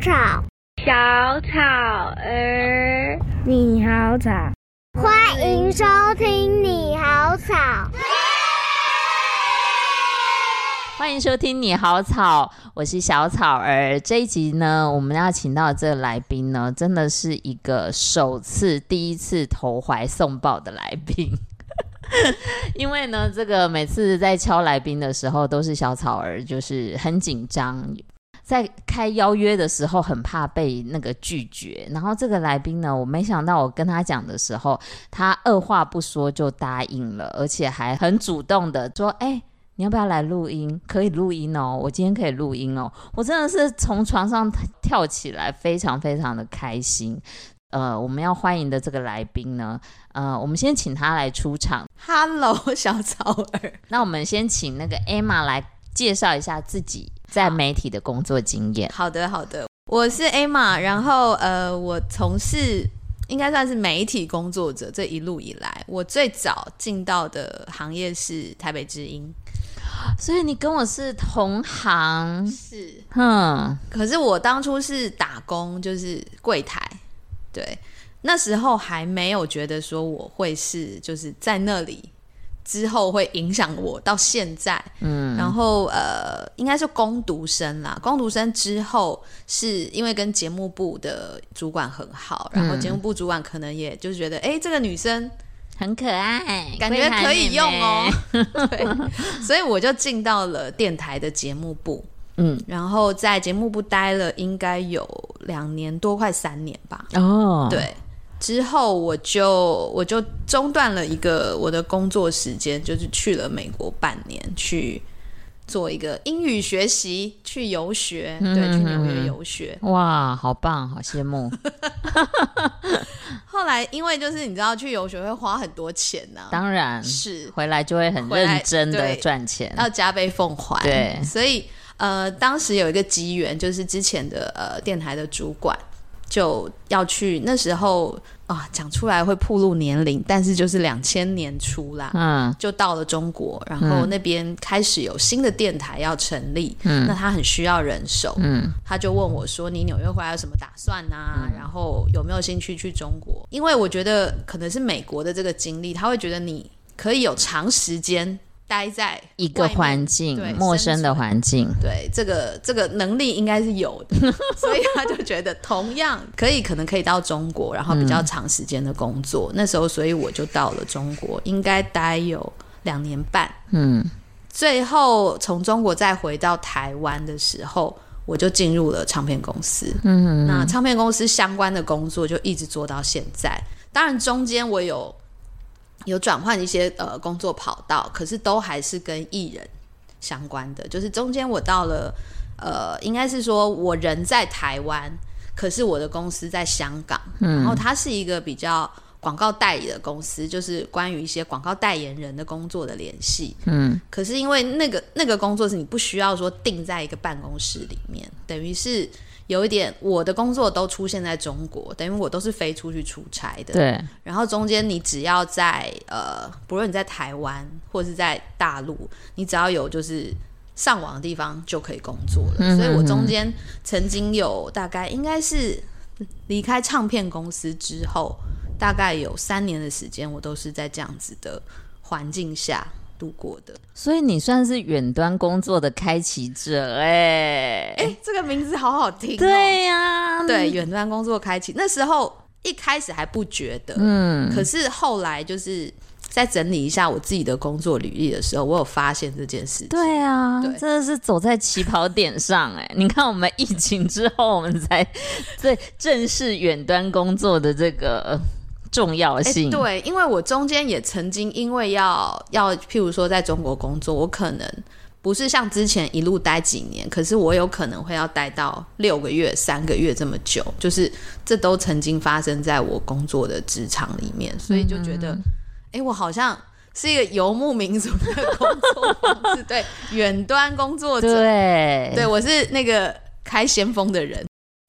草，小草儿，你好草，欢迎收听你好草，欢迎收听你好草，我是小草儿。这一集呢，我们要请到的这个来宾呢，真的是一个首次、第一次投怀送抱的来宾。因为呢，这个每次在敲来宾的时候，都是小草儿，就是很紧张，在开邀约的时候很怕被那个拒绝。然后这个来宾呢，我没想到我跟他讲的时候，他二话不说就答应了，而且还很主动的说：“哎，你要不要来录音？可以录音哦，我今天可以录音哦。”我真的是从床上跳起来，非常非常的开心。呃，我们要欢迎的这个来宾呢，呃，我们先请他来出场。Hello，小草儿。那我们先请那个 Emma 来介绍一下自己在媒体的工作经验。好的，好的，我是 Emma，然后呃，我从事应该算是媒体工作者，这一路以来，我最早进到的行业是台北之音，所以你跟我是同行，是，哼。可是我当初是打工，就是柜台。对，那时候还没有觉得说我会是就是在那里之后会影响我到现在，嗯，然后呃，应该是攻读生啦，攻读生之后是因为跟节目部的主管很好，然后节目部主管可能也就是觉得，哎、嗯，这个女生很可爱，感觉可以用哦，对，所以我就进到了电台的节目部。嗯，然后在节目部待了应该有两年多，快三年吧。哦，对，之后我就我就中断了一个我的工作时间，就是去了美国半年，去做一个英语学习，去游学，嗯、对，去纽约游学。哇，好棒，好羡慕。后来因为就是你知道去游学会花很多钱呢、啊，当然是回来就会很认真的赚钱，要加倍奉还。对，所以。呃，当时有一个机缘，就是之前的呃电台的主管就要去，那时候啊讲出来会暴露年龄，但是就是两千年初啦，嗯，就到了中国，然后那边开始有新的电台要成立，嗯，那他很需要人手，嗯，他就问我说：“你纽约回来有什么打算啊？嗯，然后有没有兴趣去中国？因为我觉得可能是美国的这个经历，他会觉得你可以有长时间。”待在一个环境，陌生的环境，对这个这个能力应该是有的，所以他就觉得同样可以，可能可以到中国，然后比较长时间的工作。嗯、那时候，所以我就到了中国，应该待有两年半。嗯，最后从中国再回到台湾的时候，我就进入了唱片公司。嗯，那唱片公司相关的工作就一直做到现在。当然，中间我有。有转换一些呃工作跑道，可是都还是跟艺人相关的。就是中间我到了呃，应该是说我人在台湾，可是我的公司在香港，嗯，然后它是一个比较广告代理的公司，就是关于一些广告代言人的工作的联系，嗯。可是因为那个那个工作是你不需要说定在一个办公室里面，等于是。有一点，我的工作都出现在中国，等于我都是飞出去出差的。对。然后中间你只要在呃，不论你在台湾或是在大陆，你只要有就是上网的地方就可以工作了。所以我中间曾经有大概应该是离开唱片公司之后，大概有三年的时间，我都是在这样子的环境下。度过的，所以你算是远端工作的开启者哎哎，这个名字好好听哦。对呀，对，远端工作开启。那时候一开始还不觉得，嗯，可是后来就是在整理一下我自己的工作履历的时候，我有发现这件事情。对啊，对，真的是走在起跑点上哎。你看，我们疫情之后，我们才 对正式远端工作的这个。重要性、欸、对，因为我中间也曾经因为要要，譬如说在中国工作，我可能不是像之前一路待几年，可是我有可能会要待到六个月、三个月这么久，就是这都曾经发生在我工作的职场里面，所以就觉得，哎、嗯。欸，我好像是一个游牧民族的工作方式，对，远端工作者，对，对我是那个开先锋的人。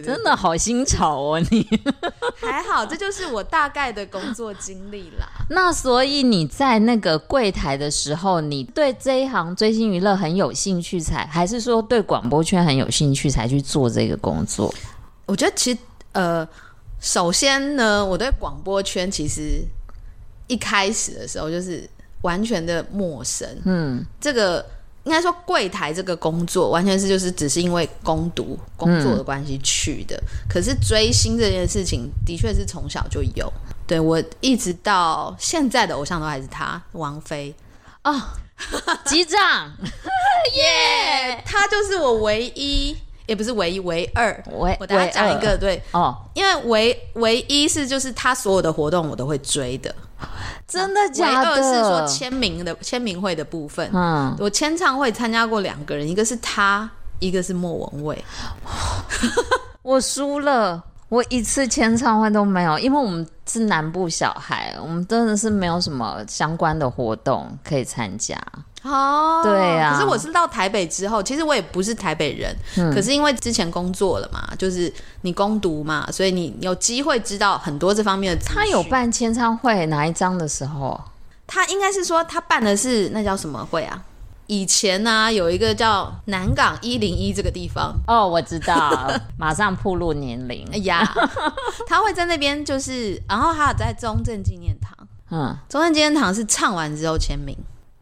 真的好新潮哦，你 还好，这就是我大概的工作经历啦。那所以你在那个柜台的时候，你对这一行追星娱乐很有兴趣才，还是说对广播圈很有兴趣才去做这个工作？我觉得其实呃，首先呢，我对广播圈其实一开始的时候就是完全的陌生。嗯，这个应该说柜台这个工作完全是就是只是因为攻读工作的关系去的。嗯、可是追星这件事情的确是从小就有。对，我一直到现在的偶像都还是他，王菲哦，机长 耶，他就是我唯一。也不是唯一，唯二。唯我大家讲一个对哦，因为唯唯一是就是他所有的活动我都会追的，真的假的？二是说签名的签名会的部分，嗯，我签唱会参加过两个人，一个是他，一个是莫文蔚。我输了，我一次签唱会都没有，因为我们是南部小孩，我们真的是没有什么相关的活动可以参加。哦，对呀、啊。可是我是到台北之后，其实我也不是台北人，嗯、可是因为之前工作了嘛，就是你攻读嘛，所以你有机会知道很多这方面的。他有办签唱会哪一张的时候？他应该是说他办的是那叫什么会啊？以前呢、啊、有一个叫南港一零一这个地方哦，我知道，马上暴露年龄。哎呀，他会在那边就是，然后还有在中正纪念堂，嗯，中正纪念堂是唱完之后签名。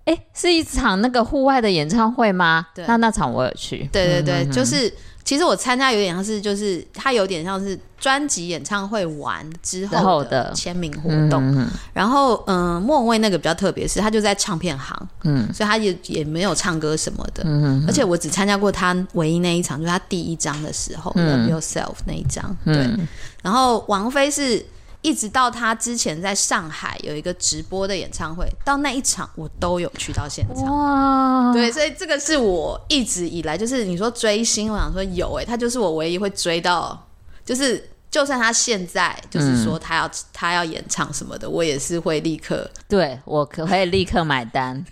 哎，是一场那个户外的演唱会吗？对，那那场我有去。对对对，嗯、哼哼就是其实我参加有点像是，就是它有点像是专辑演唱会完之后的签名活动。嗯、哼哼然后，嗯、呃，莫文蔚那个比较特别，是他就在唱片行，嗯，所以他也也没有唱歌什么的。嗯哼哼而且我只参加过他唯一那一场，就是他第一张的时候，嗯，Love Yourself 那一张。对，嗯、然后王菲是。一直到他之前在上海有一个直播的演唱会，到那一场我都有去到现场。哇，对，所以这个是我一直以来就是你说追星，我想说有哎、欸，他就是我唯一会追到，就是就算他现在就是说他要、嗯、他要演唱什么的，我也是会立刻对我可可以立刻买单。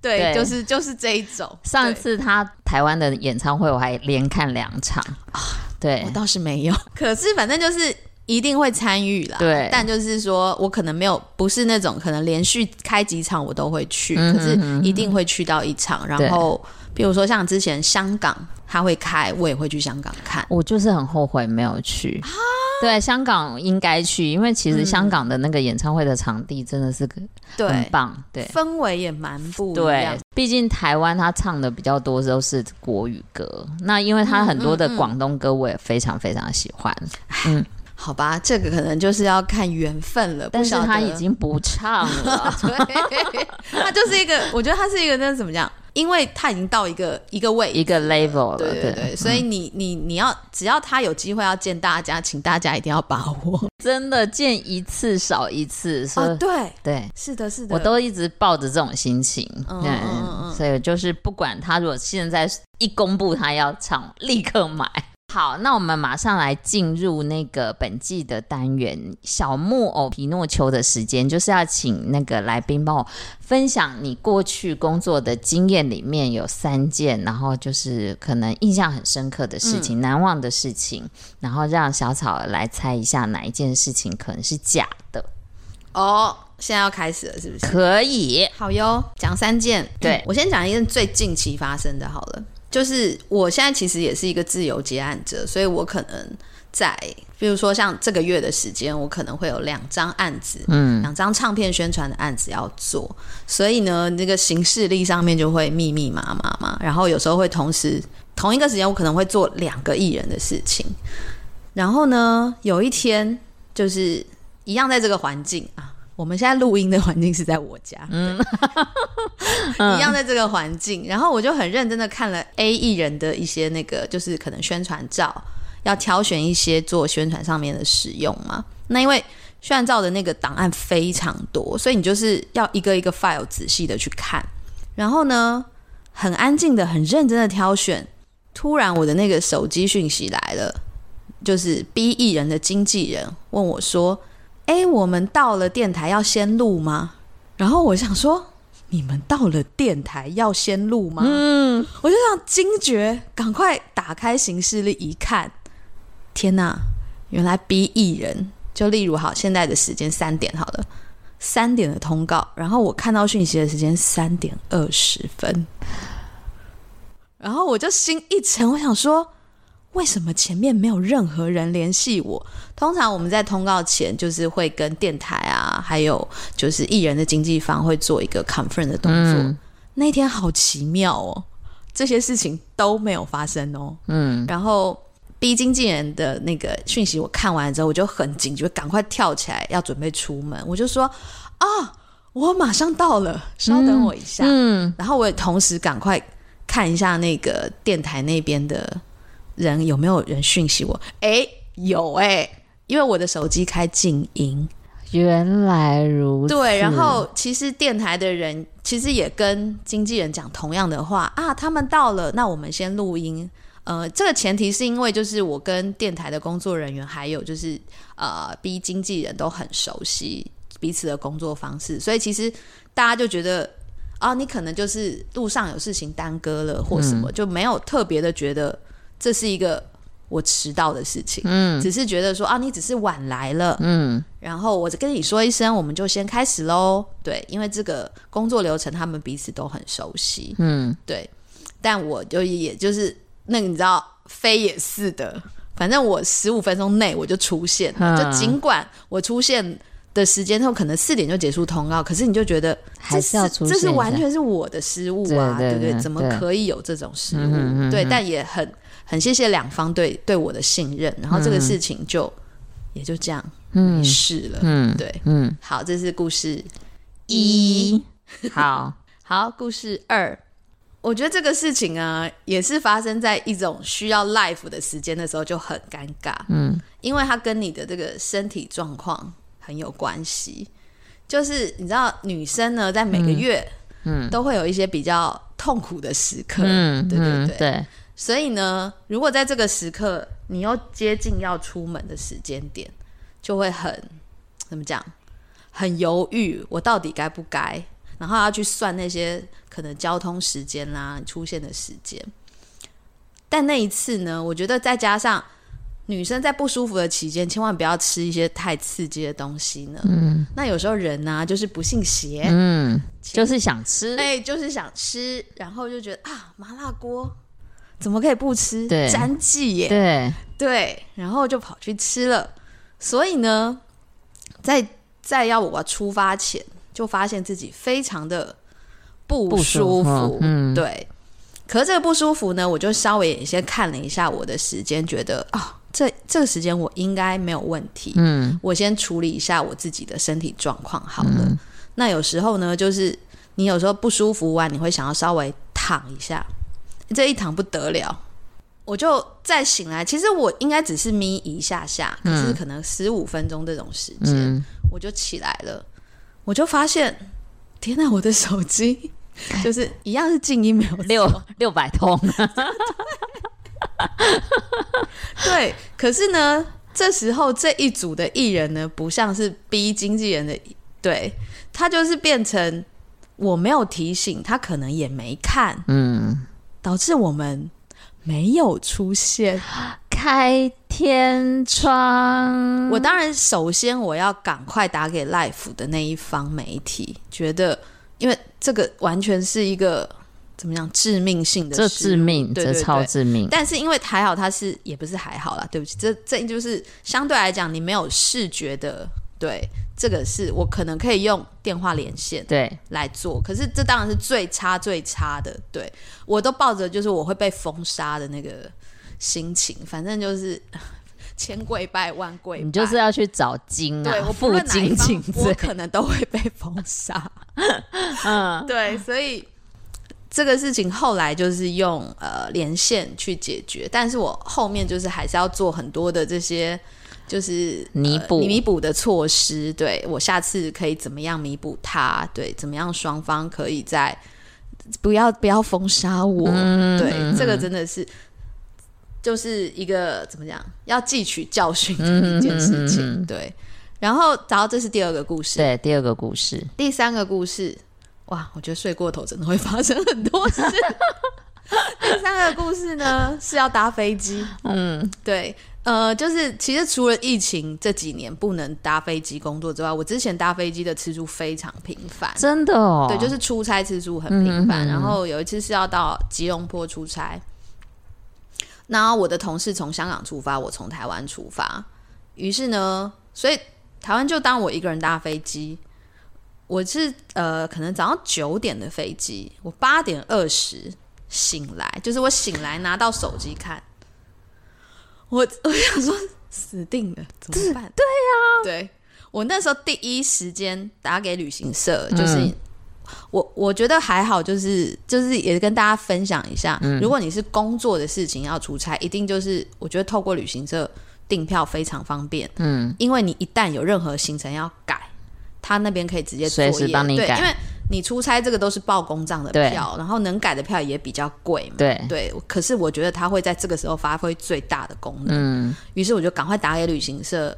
对，对就是就是这一种。上次他台湾的演唱会我还连看两场啊，对我倒是没有，可是反正就是。一定会参与啦，对，但就是说我可能没有，不是那种可能连续开几场我都会去，可是一定会去到一场。然后，比如说像之前香港他会开，我也会去香港看。我就是很后悔没有去。啊、对，香港应该去，因为其实香港的那个演唱会的场地真的是很棒，对，对氛围也蛮不一样。对，毕竟台湾他唱的比较多都是国语歌，那因为他很多的广东歌我也非常非常喜欢，嗯。嗯好吧，这个可能就是要看缘分了。但是他已经不唱了，对，他就是一个，我觉得他是一个，那怎么讲？因为他已经到一个一个位一个 level 了，对对对，对所以你你你要只要他有机会要见大家，请大家一定要把握，真的见一次少一次。哦，对对，是的，是的，我都一直抱着这种心情，嗯嗯嗯，所以就是不管他如果现在一公布他要唱，立刻买。好，那我们马上来进入那个本季的单元“小木偶皮诺丘”的时间，就是要请那个来宾帮我分享你过去工作的经验里面有三件，然后就是可能印象很深刻的事情、嗯、难忘的事情，然后让小草来猜一下哪一件事情可能是假的。哦，现在要开始了，是不是？可以，好哟，讲三件。对、嗯、我先讲一件最近期发生的，好了。就是我现在其实也是一个自由接案者，所以我可能在，比如说像这个月的时间，我可能会有两张案子，嗯，两张唱片宣传的案子要做，所以呢，那个行事历上面就会密密麻麻嘛。然后有时候会同时同一个时间，我可能会做两个艺人的事情。然后呢，有一天就是一样在这个环境啊。我们现在录音的环境是在我家，嗯，一样在这个环境，然后我就很认真的看了 A 艺人的一些那个，就是可能宣传照，要挑选一些做宣传上面的使用嘛。那因为宣传照的那个档案非常多，所以你就是要一个一个 file 仔细的去看。然后呢，很安静的、很认真的挑选。突然，我的那个手机讯息来了，就是 B 艺人的经纪人问我说。哎，我们到了电台要先录吗？然后我想说，你们到了电台要先录吗？嗯，我就想惊觉，赶快打开行事历一看，天哪，原来 B 艺人就例如好，现在的时间三点好了，三点的通告，然后我看到讯息的时间三点二十分，然后我就心一沉，我想说。为什么前面没有任何人联系我？通常我们在通告前就是会跟电台啊，还有就是艺人的经纪方会做一个 confirm 的动作。嗯、那天好奇妙哦，这些事情都没有发生哦。嗯，然后 B 经纪人的那个讯息我看完之后，我就很紧急，赶快跳起来要准备出门。我就说啊，我马上到了，稍等我一下。嗯，嗯然后我也同时赶快看一下那个电台那边的。人有没有人讯息我？哎，有哎、欸，因为我的手机开静音。原来如此。对，然后其实电台的人其实也跟经纪人讲同样的话啊，他们到了，那我们先录音。呃，这个前提是因为就是我跟电台的工作人员还有就是呃 B 经纪人都很熟悉彼此的工作方式，所以其实大家就觉得啊，你可能就是路上有事情耽搁了或什么，嗯、就没有特别的觉得。这是一个我迟到的事情，嗯，只是觉得说啊，你只是晚来了，嗯，然后我就跟你说一声，我们就先开始喽，对，因为这个工作流程他们彼此都很熟悉，嗯，对，但我就也就是那个你知道，飞也是的，反正我十五分钟内我就出现了，嗯，就尽管我出现的时间后可能四点就结束通告，可是你就觉得还是要出现，这是完全是我的失误啊，对，不对？怎么可以有这种失误？对，但也很。很谢谢两方对对我的信任，然后这个事情就、嗯、也就这样没事了。嗯，对，嗯，好，这是故事一。好 好，故事二，我觉得这个事情啊，也是发生在一种需要 life 的时间的时候，就很尴尬。嗯，因为它跟你的这个身体状况很有关系。就是你知道，女生呢，在每个月，嗯，都会有一些比较痛苦的时刻。嗯，对对对，嗯、对。所以呢，如果在这个时刻你又接近要出门的时间点，就会很怎么讲，很犹豫，我到底该不该？然后要去算那些可能交通时间啦、出现的时间。但那一次呢，我觉得再加上女生在不舒服的期间，千万不要吃一些太刺激的东西呢。嗯，那有时候人呢、啊，就是不信邪，嗯，就是想吃，哎，就是想吃，然后就觉得啊，麻辣锅。怎么可以不吃？对，沾记耶！对对，然后就跑去吃了。所以呢，在在要我出发前，就发现自己非常的不舒服。舒服嗯，对。可是这个不舒服呢，我就稍微也先看了一下我的时间，觉得啊、哦，这这个时间我应该没有问题。嗯，我先处理一下我自己的身体状况好了。嗯、那有时候呢，就是你有时候不舒服完，你会想要稍微躺一下。这一躺不得了，我就再醒来。其实我应该只是眯一下下，可是可能十五分钟这种时间，嗯、我就起来了。我就发现，天哪！我的手机 就是一样是静音，没有六六百通。对，可是呢，这时候这一组的艺人呢，不像是逼经纪人的，对，他就是变成我没有提醒，他可能也没看，嗯。导致我们没有出现开天窗。我当然首先我要赶快打给 Life 的那一方媒体，觉得因为这个完全是一个怎么样致命性的，这致命，对对对，这超致命。但是因为还好，他是也不是还好啦，对不起，这这就是相对来讲，你没有视觉的。对，这个是我可能可以用电话连线对来做，可是这当然是最差最差的。对，我都抱着就是我会被封杀的那个心情，反正就是 千跪拜万跪拜，你就是要去找金啊，对，我不论哪一方，我可能都会被封杀。嗯，对，所以这个事情后来就是用呃连线去解决，但是我后面就是还是要做很多的这些。就是弥补弥补的措施，对，我下次可以怎么样弥补他？对，怎么样双方可以在不要不要封杀我？嗯、对，嗯、这个真的是就是一个怎么讲，要汲取教训的一件事情。嗯、对，然后然后这是第二个故事，对，第二个故事，第三个故事，哇，我觉得睡过头真的会发生很多事。第三个故事呢是要搭飞机，嗯，对。呃，就是其实除了疫情这几年不能搭飞机工作之外，我之前搭飞机的次数非常频繁，真的哦。对，就是出差次数很频繁。然后有一次是要到吉隆坡出差，然后我的同事从香港出发，我从台湾出发，于是呢，所以台湾就当我一个人搭飞机。我是呃，可能早上九点的飞机，我八点二十醒来，就是我醒来拿到手机看，我 我想说死定了，怎么办？对呀、啊，对我那时候第一时间打给旅行社，就是、嗯、我我觉得还好，就是就是也跟大家分享一下，嗯、如果你是工作的事情要出差，一定就是我觉得透过旅行社订票非常方便，嗯，因为你一旦有任何行程要改。他那边可以直接随时帮你改，对，因为你出差这个都是报公账的票，然后能改的票也比较贵嘛。对对，可是我觉得他会在这个时候发挥最大的功能。嗯，于是我就赶快打给旅行社，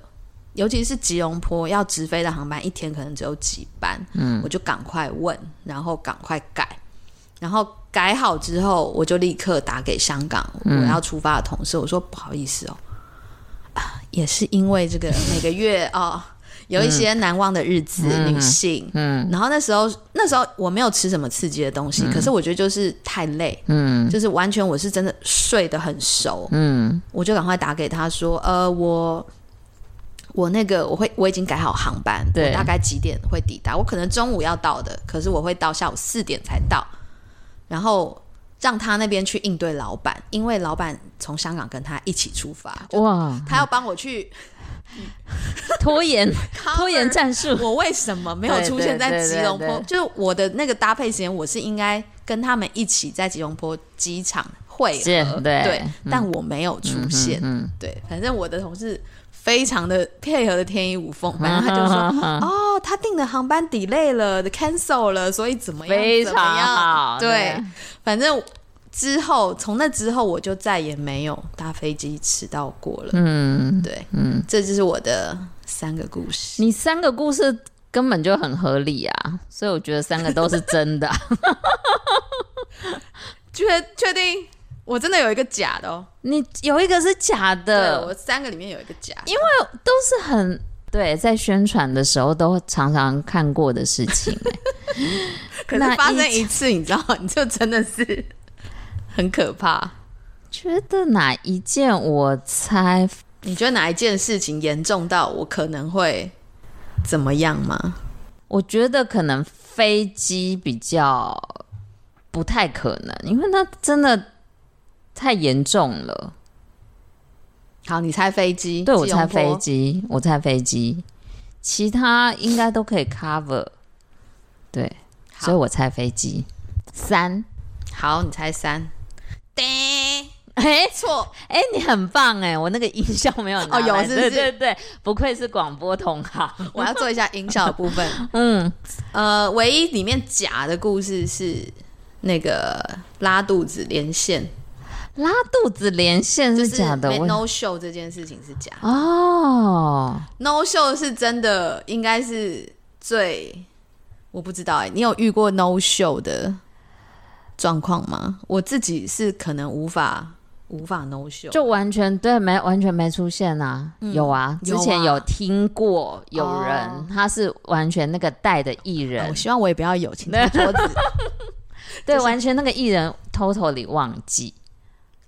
尤其是吉隆坡要直飞的航班，一天可能只有几班。嗯，我就赶快问，然后赶快改，然后改好之后，我就立刻打给香港我要出发的同事，我说不好意思哦，啊，也是因为这个每个月啊。哦有一些难忘的日子，嗯、女性，嗯，然后那时候那时候我没有吃什么刺激的东西，嗯、可是我觉得就是太累，嗯，就是完全我是真的睡得很熟，嗯，我就赶快打给他说，呃，我我那个我会我已经改好航班，对，我大概几点会抵达？我可能中午要到的，可是我会到下午四点才到，然后让他那边去应对老板，因为老板从香港跟他一起出发，哇，他要帮我去。拖延拖延战术，我为什么没有出现在吉隆坡？就是我的那个搭配时间，我是应该跟他们一起在吉隆坡机场会合，对，对，但我没有出现。嗯，对，反正我的同事非常的配合的天衣无缝，反正他就说，哦，他订的航班 delay 了，cancel 了，所以怎么样？非常好，对，反正。之后，从那之后，我就再也没有搭飞机迟到过了。嗯，对，嗯，这就是我的三个故事。你三个故事根本就很合理啊，所以我觉得三个都是真的。确确定？我真的有一个假的哦。你有一个是假的，我三个里面有一个假，因为都是很对，在宣传的时候都常常看过的事情。可是发生一次，你知道，你就真的是。很可怕，觉得哪一件？我猜，你觉得哪一件事情严重到我可能会怎么样吗？我觉得可能飞机比较不太可能，因为那真的太严重了。好，你猜飞机？对，我猜飞机，我猜飞机，其他应该都可以 cover。对，所以我猜飞机。三，好，你猜三。哎，错，哎，你很棒哎，我那个音效没有拿哦，有是不是？对对对，不愧是广播同行，我要做一下音效的部分。嗯，呃，唯一里面假的故事是那个拉肚子连线，拉肚子连线是假的，no show 这件事情是假的哦，no show 是真的，应该是最，我不知道哎，你有遇过 no show 的？状况吗？我自己是可能无法无法 no show，就完全对，没完全没出现啊。嗯、有啊，之前有听过有人，哦、他是完全那个带的艺人、哦。我希望我也不要有，请桌子。对，就是、完全那个艺人 totally 忘记。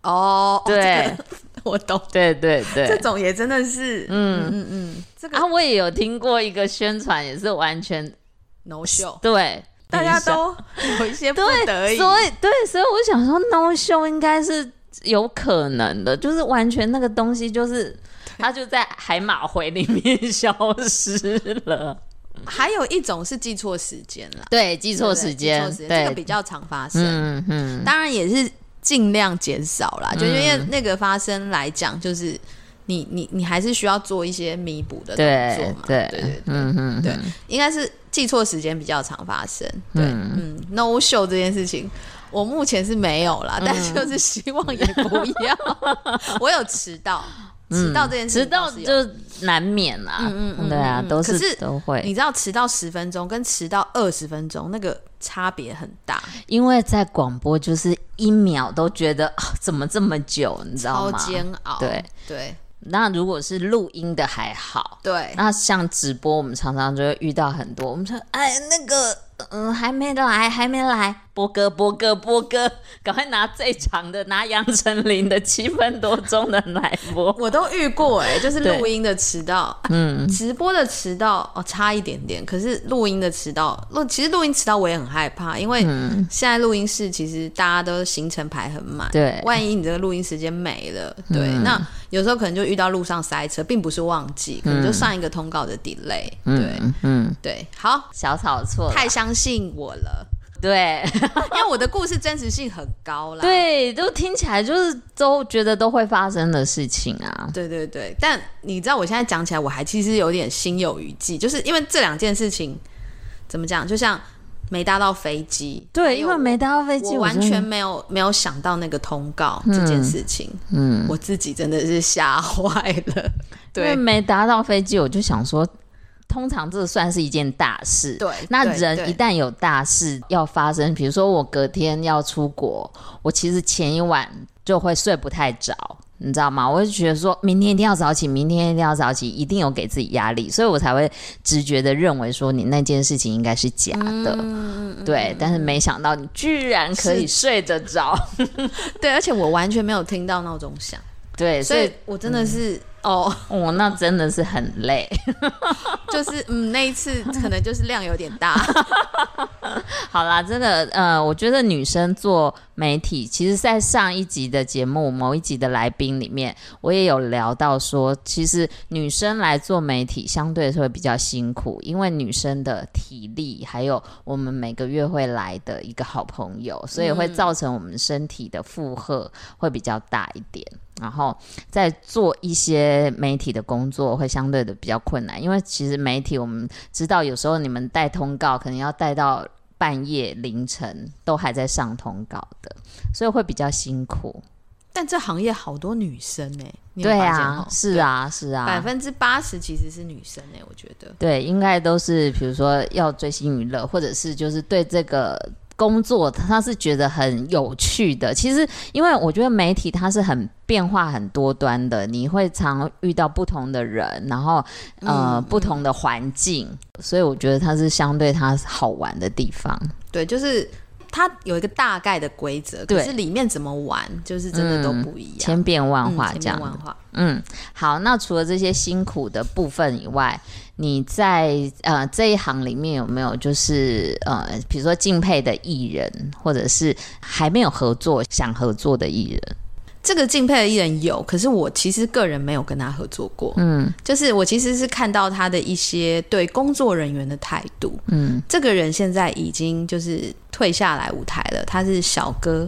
哦，对，我懂。对对对，这种也真的是，嗯嗯嗯，这个啊，我也有听过一个宣传，也是完全 no show。对。大家都有一些不得已，所以对，所以我想说，no show 应该是有可能的，就是完全那个东西就是它就在海马回里面消失了。还有一种是记错时间了，对，记错时间，这个比较常发生。嗯嗯，当然也是尽量减少啦，就因为那个发生来讲，就是你你你还是需要做一些弥补的动作嘛，对对。对，嗯嗯对，应该是。记错时间比较常发生，对，嗯，嗯，no show 这件事情，我目前是没有啦，嗯、但是就是希望也不要。我有迟到，迟到这件事，迟到就难免啦，嗯嗯对啊，都是，都会。你知道迟到十分钟跟迟到二十分钟那个差别很大，因为在广播就是一秒都觉得啊，怎么这么久，你知道吗？超煎熬，对对。对那如果是录音的还好，对。那像直播，我们常常就会遇到很多。我们说，哎，那个嗯，还没来，还没来。波哥，波哥，波哥，赶快拿最长的，拿杨丞琳的七分多钟的来播。我都遇过哎、欸，就是录音的迟到，嗯，直播的迟到哦，差一点点。可是录音的迟到，录其实录音迟到我也很害怕，因为现在录音室其实大家都行程排很满，对，万一你这个录音时间没了，对，嗯、那有时候可能就遇到路上塞车，并不是忘记，可能就上一个通告的 delay，对，嗯，嗯对，好，小草错，太相信我了。对，因为我的故事真实性很高啦。对，都听起来就是都觉得都会发生的事情啊。对对对，但你知道我现在讲起来，我还其实有点心有余悸，就是因为这两件事情怎么讲，就像没搭到飞机。对，因为没搭到飞机，我完全没有没有想到那个通告这件事情。嗯，我自己真的是吓坏了。对，因为没搭到飞机，我就想说。通常这算是一件大事。对，那人一旦有大事要发生，比如说我隔天要出国，我其实前一晚就会睡不太着，你知道吗？我就觉得说明天一定要早起，明天一定要早起，一定有给自己压力，所以我才会直觉的认为说你那件事情应该是假的。嗯、对，但是没想到你居然可以睡得着。对，而且我完全没有听到闹钟响。对，所以，所以我真的是。嗯哦，哦，那真的是很累，就是嗯，那一次可能就是量有点大。好啦，真的，呃，我觉得女生做媒体，其实，在上一集的节目某一集的来宾里面，我也有聊到说，其实女生来做媒体相对会比较辛苦，因为女生的体力，还有我们每个月会来的一个好朋友，所以会造成我们身体的负荷会比较大一点。然后在做一些媒体的工作会相对的比较困难，因为其实媒体我们知道，有时候你们带通告可能要带到半夜凌晨都还在上通告的，所以会比较辛苦。但这行业好多女生哎、欸，对啊，是啊，是啊，百分之八十其实是女生哎、欸，我觉得对，应该都是比如说要追星娱乐，或者是就是对这个。工作他是觉得很有趣的，其实因为我觉得媒体它是很变化很多端的，你会常遇到不同的人，然后呃、嗯、不同的环境，所以我觉得它是相对它好玩的地方。对，就是它有一个大概的规则，可是里面怎么玩，就是真的都不一样，嗯、千变万化这样。千变万化。嗯，好，那除了这些辛苦的部分以外。你在呃这一行里面有没有就是呃比如说敬佩的艺人，或者是还没有合作想合作的艺人？这个敬佩的艺人有，可是我其实个人没有跟他合作过。嗯，就是我其实是看到他的一些对工作人员的态度。嗯，这个人现在已经就是退下来舞台了，他是小哥。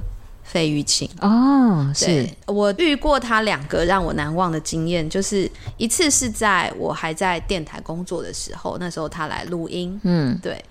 费玉清。哦，是。我遇过他两个让我难忘的经验，就是一次是在我还在电台工作的时候，那时候他来录音，嗯，对，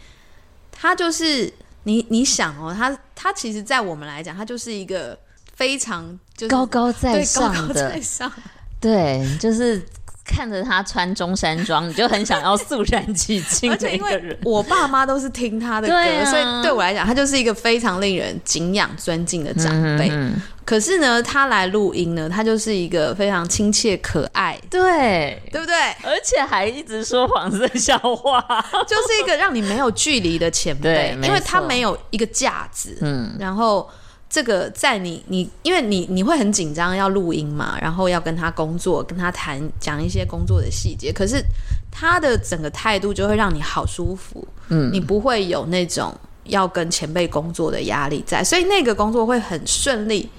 他就是你你想哦，他他其实，在我们来讲，他就是一个非常就是高高在上的，高高在上，对，就是。看着他穿中山装，你就很想要肃然起敬。而且因为我爸妈都是听他的歌，啊、所以对我来讲，他就是一个非常令人敬仰、尊敬的长辈。嗯嗯，可是呢，他来录音呢，他就是一个非常亲切、可爱，对，对不对？而且还一直说黄色笑话，就是一个让你没有距离的前辈，因为他没有一个架子。嗯，然后。这个在你你，因为你你会很紧张要录音嘛，然后要跟他工作，跟他谈讲一些工作的细节。可是他的整个态度就会让你好舒服，嗯，你不会有那种要跟前辈工作的压力在，所以那个工作会很顺利、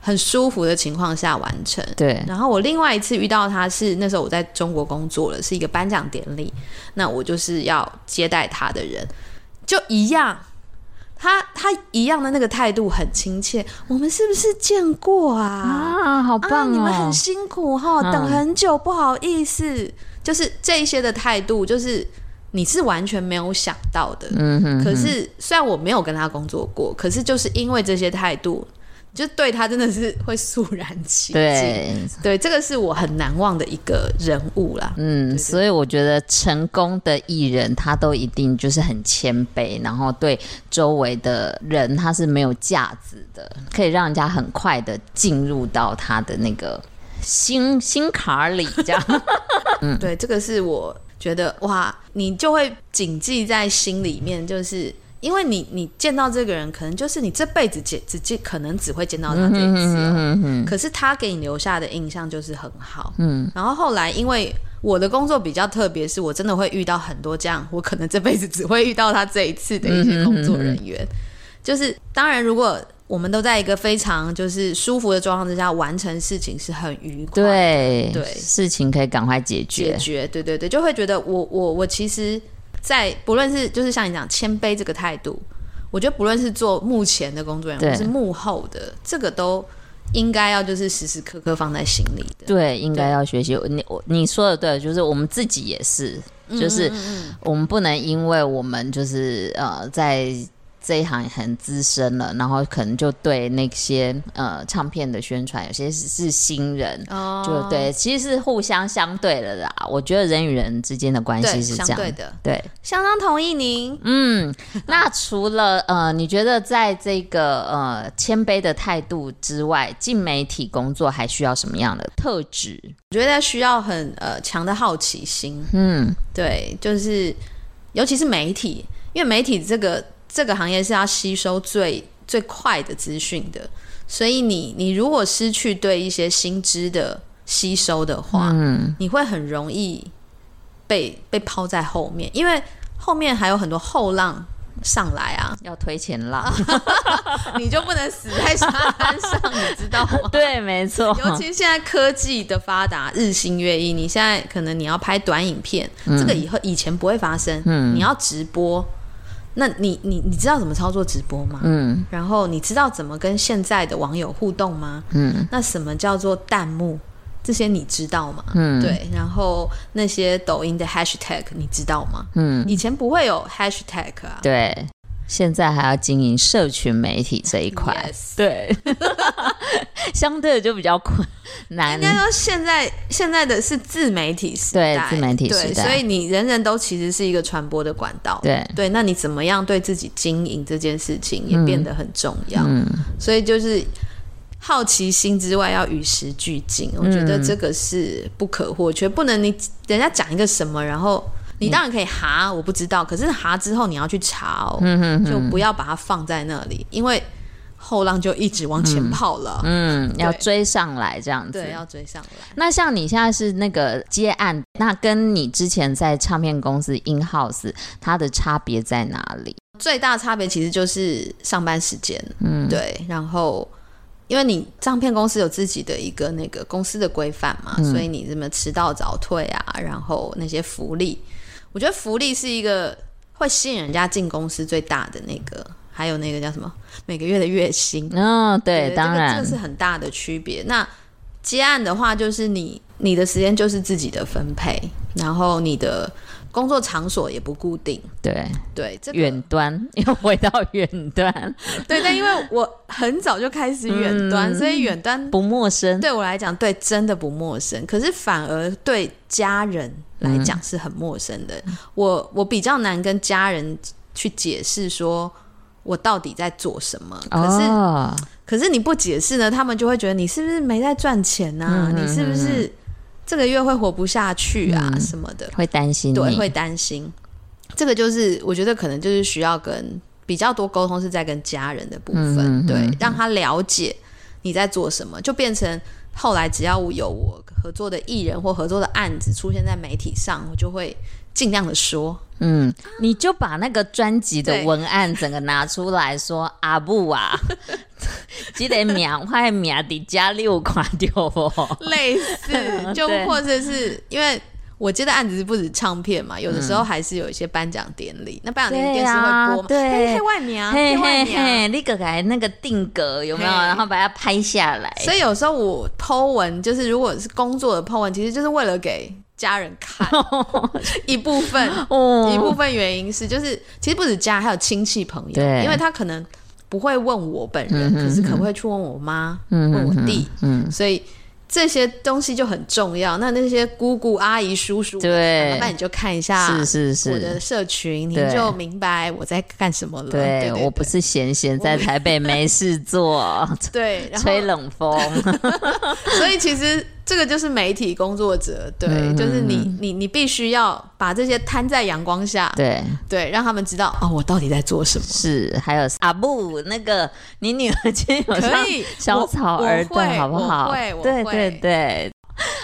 很舒服的情况下完成。对。然后我另外一次遇到他是那时候我在中国工作了，是一个颁奖典礼，那我就是要接待他的人，就一样。他他一样的那个态度很亲切，我们是不是见过啊？啊，好棒哦！啊、你们很辛苦哈，等很久，不好意思，嗯、就是这一些的态度，就是你是完全没有想到的。嗯哼，哼。可是虽然我没有跟他工作过，可是就是因为这些态度。就对他真的是会肃然起敬，对对，这个是我很难忘的一个人物啦。嗯，所以我觉得成功的艺人他都一定就是很谦卑，然后对周围的人他是没有架子的，可以让人家很快的进入到他的那个心心坎里，这样。嗯，对，这个是我觉得哇，你就会谨记在心里面，就是。因为你你见到这个人，可能就是你这辈子见只见可能只会见到他这一次哦。嗯嗯可是他给你留下的印象就是很好。嗯，然后后来因为我的工作比较特别，是我真的会遇到很多这样，我可能这辈子只会遇到他这一次的一些工作人员。就是当然，如果我们都在一个非常就是舒服的状况之下完成事情，是很愉快。对对，事情可以赶快解决。解决，对对对，就会觉得我我我其实。在不论是就是像你讲谦卑这个态度，我觉得不论是做目前的工作人员，或是幕后的，这个都应该要就是时时刻刻放在心里的。对，应该要学习。你我你说的对，就是我们自己也是，就是我们不能因为我们就是呃在。这一行很资深了，然后可能就对那些呃唱片的宣传，有些是是新人，哦、就对，其实是互相相对的啦。我觉得人与人之间的关系是这样对的，对，相当同意您。嗯，那除了呃，你觉得在这个呃谦卑的态度之外，进媒体工作还需要什么样的特质？我觉得需要很呃强的好奇心。嗯，对，就是尤其是媒体，因为媒体这个。这个行业是要吸收最最快的资讯的，所以你你如果失去对一些新知的吸收的话，嗯，你会很容易被被抛在后面，因为后面还有很多后浪上来啊，要推前浪，你就不能死在沙滩上，你知道吗？对，没错。尤其现在科技的发达，日新月异，你现在可能你要拍短影片，嗯，这个以后以前不会发生，嗯，你要直播。那你你你知道怎么操作直播吗？嗯，然后你知道怎么跟现在的网友互动吗？嗯，那什么叫做弹幕？这些你知道吗？嗯，对。然后那些抖音的 hashtag 你知道吗？嗯，以前不会有 hashtag 啊。对。现在还要经营社群媒体这一块，yes. 对，相对的就比较困难。应该说，现在现在的是自媒体时代，对，自媒体时代，所以你人人都其实是一个传播的管道，对对。那你怎么样对自己经营这件事情也变得很重要，嗯，所以就是好奇心之外要与时俱进，我觉得这个是不可或缺，不能你人家讲一个什么，然后。你当然可以哈，我不知道。可是哈之后你要去查哦，嗯、哼哼就不要把它放在那里，因为后浪就一直往前跑了。嗯，嗯要追上来这样子。对，要追上来。那像你现在是那个接案，那跟你之前在唱片公司 in house，它的差别在哪里？最大差别其实就是上班时间。嗯，对。然后，因为你唱片公司有自己的一个那个公司的规范嘛，嗯、所以你这么迟到早退啊，然后那些福利。我觉得福利是一个会吸引人家进公司最大的那个，还有那个叫什么每个月的月薪。嗯、哦，对，对，当然这个是很大的区别。那接案的话，就是你你的时间就是自己的分配，然后你的工作场所也不固定。对对，这个、远端 又回到远端。对，但因为我很早就开始远端，嗯、所以远端不陌生。对我来讲，对，真的不陌生。可是反而对家人。来讲是很陌生的，嗯、我我比较难跟家人去解释说我到底在做什么。可是、哦、可是你不解释呢，他们就会觉得你是不是没在赚钱呐、啊？嗯、你是不是这个月会活不下去啊？嗯、什么的，会担心，对，会担心。这个就是我觉得可能就是需要跟比较多沟通，是在跟家人的部分，嗯、对，让他了解你在做什么，就变成。后来只要有我合作的艺人或合作的案子出现在媒体上，我就会尽量的说，嗯，你就把那个专辑的文案整个拿出来说，阿布啊，记得秒快秒的加六款掉哦，类似，就或者是因为。我接的案子是不止唱片嘛，有的时候还是有一些颁奖典礼。嗯、那颁奖典礼电视会播嘛？对，嘿嘿外面啊，嘿嘿嘿，那个还那个定格有没有？然后把它拍下来。所以有时候我 po 文，就是如果是工作的 po 文，其实就是为了给家人看 一部分。一部分原因是，就是其实不止家，还有亲戚朋友，因为他可能不会问我本人，可是可不可以去问我妈、嗯、问我弟？嗯，所以。这些东西就很重要。那那些姑姑、阿姨、叔叔，对，那你就看一下，是是是，我的社群，你就明白我在干什么了。对，我不是闲闲在台北没事做，对，吹冷风。所以其实这个就是媒体工作者，对，嗯、就是你你你必须要把这些摊在阳光下，对对，让他们知道哦，我到底在做什么。是，还有阿布那个，你女儿今天有上小草儿对，好不好？对对对。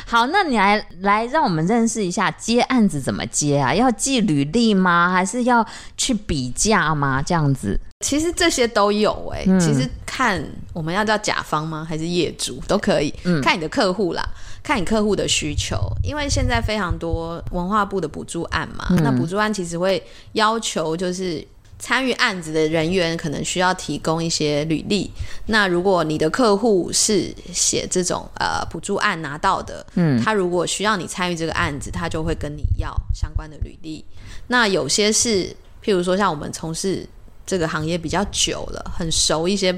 好，那你来来让我们认识一下接案子怎么接啊？要寄履历吗？还是要去比价吗？这样子？其实这些都有哎、欸，嗯、其实看我们要叫甲方吗？还是业主都可以，嗯、看你的客户啦，看你客户的需求。因为现在非常多文化部的补助案嘛，嗯、那补助案其实会要求就是。参与案子的人员可能需要提供一些履历。那如果你的客户是写这种呃补助案拿到的，嗯，他如果需要你参与这个案子，他就会跟你要相关的履历。那有些是，譬如说像我们从事这个行业比较久了，很熟一些，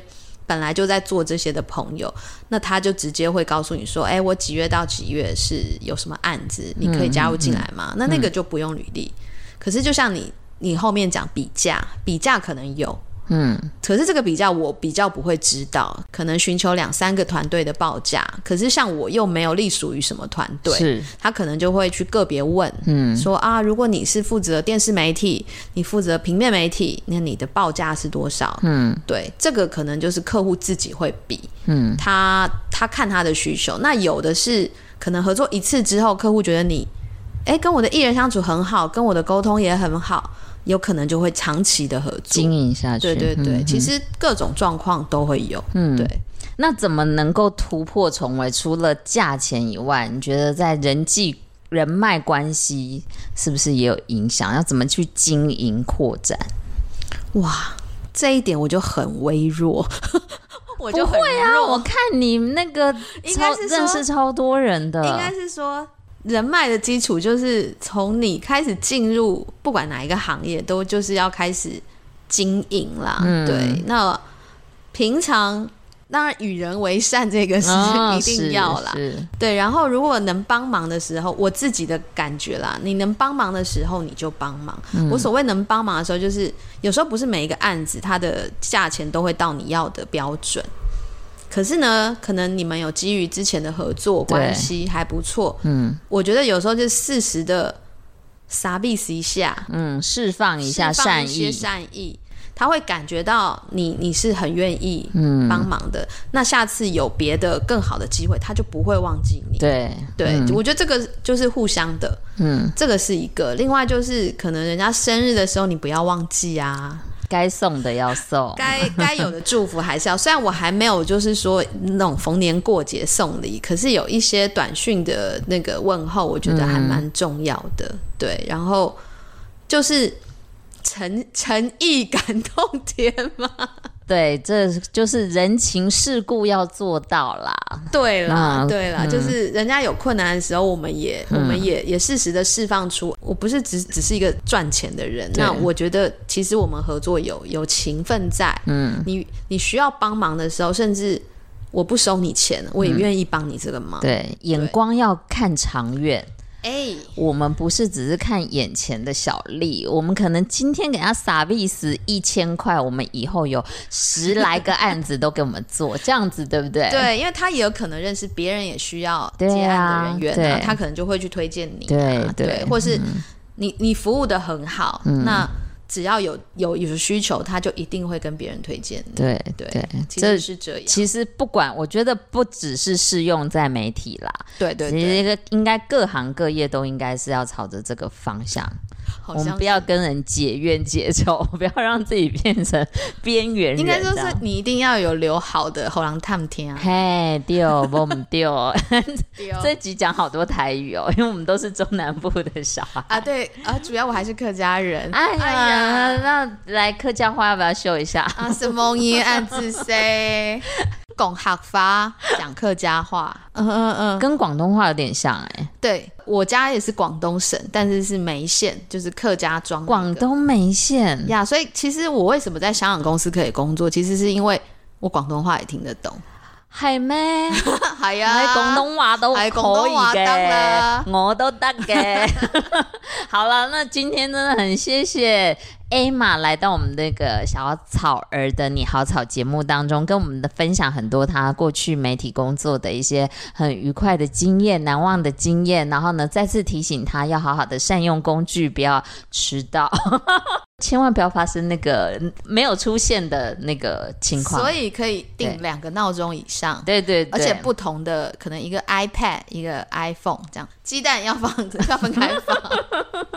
本来就在做这些的朋友，那他就直接会告诉你说：“哎，我几月到几月是有什么案子，你可以加入进来吗？”嗯嗯、那那个就不用履历。可是就像你。你后面讲比价，比价可能有，嗯，可是这个比较我比较不会知道，可能寻求两三个团队的报价，可是像我又没有隶属于什么团队，是，他可能就会去个别问，嗯，说啊，如果你是负责电视媒体，你负责平面媒体，那你的报价是多少？嗯，对，这个可能就是客户自己会比，嗯，他他看他的需求，那有的是可能合作一次之后，客户觉得你，哎，跟我的艺人相处很好，跟我的沟通也很好。有可能就会长期的合作经营下去，对对对，嗯、其实各种状况都会有。嗯，对。那怎么能够突破重围？除了价钱以外，你觉得在人际人脉关系是不是也有影响？要怎么去经营扩展？哇，这一点我就很微弱，我就会啊！我看你那个应该是认识超多人的，应该是说。人脉的基础就是从你开始进入，不管哪一个行业，都就是要开始经营啦。嗯、对，那平常当然与人为善，这个是 一定要啦。哦、对，然后如果能帮忙的时候，我自己的感觉啦，你能帮忙的时候你就帮忙。嗯、我所谓能帮忙的时候，就是有时候不是每一个案子它的价钱都会到你要的标准。可是呢，可能你们有基于之前的合作关系还不错，嗯，我觉得有时候就适时的撒币一下，嗯，释放一下善意，善意，他会感觉到你你是很愿意嗯。帮忙的，嗯、那下次有别的更好的机会，他就不会忘记你，对对，嗯、我觉得这个就是互相的，嗯，这个是一个，另外就是可能人家生日的时候你不要忘记啊。该送的要送，该该有的祝福还是要。虽然我还没有就是说那种逢年过节送礼，可是有一些短讯的那个问候，我觉得还蛮重要的。对，然后就是诚诚意感动天嘛。对，这就是人情世故要做到啦。对啦，嗯、对啦，嗯、就是人家有困难的时候，我们也，嗯、我们也也适时的释放出。我不是只只是一个赚钱的人，那我觉得其实我们合作有有情分在。嗯，你你需要帮忙的时候，甚至我不收你钱，我也愿意帮你这个忙。嗯、对，眼光要看长远。哎，欸、我们不是只是看眼前的小利，我们可能今天给他撒币死一千块，我们以后有十来个案子都给我们做，这样子对不对？对，因为他也有可能认识别人也需要接案的人员、啊，他可能就会去推荐你、啊，对对，对，或是你你服务的很好，嗯、那。只要有有有需求，他就一定会跟别人推荐。对对，对其实是这样。其实不管，我觉得不只是适用在媒体啦。对对对，其实应该各行各业都应该是要朝着这个方向。我们不要跟人结怨结仇，不要让自己变成边缘人。应该说是你一定要有留好的喉咙探听啊！嘿，丢不丢？这集讲好多台语哦，因为我们都是中南部的小孩啊。对啊，主要我还是客家人。哎呀，那来客家话要不要秀一下？啊，是蒙音暗自 say 讲客发，讲客家话。嗯嗯嗯，跟广东话有点像哎。对。我家也是广东省，但是是梅县，就是客家庄。广东梅县呀，所以其实我为什么在香港公司可以工作，其实是因为我广东话也听得懂。系咩？系啊，喺广东话都可以嘅，我都得嘅。好了，那今天真的很谢谢 Emma 来到我们那个小草儿的你好草节目当中，跟我们的分享很多她过去媒体工作的一些很愉快的经验、难忘的经验。然后呢，再次提醒她要好好的善用工具，不要迟到。千万不要发生那个没有出现的那个情况，所以可以定两个闹钟以上。对对，对，而且不同的，可能一个 iPad，一个 iPhone，这样鸡蛋要放要分开放。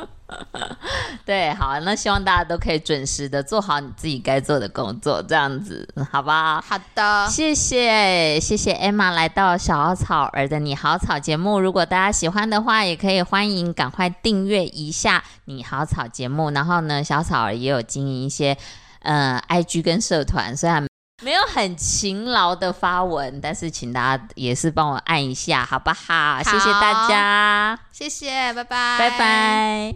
对，好，那希望大家都可以准时的做好你自己该做的工作，这样子，好吧？好的，谢谢谢谢 Emma 来到小草儿的你好草节目。如果大家喜欢的话，也可以欢迎赶快订阅一下你好草节目。然后呢，小草儿也有经营一些呃 IG 跟社团，虽然没有很勤劳的发文，但是请大家也是帮我按一下，好不好？好谢谢大家，谢谢，拜拜，拜拜。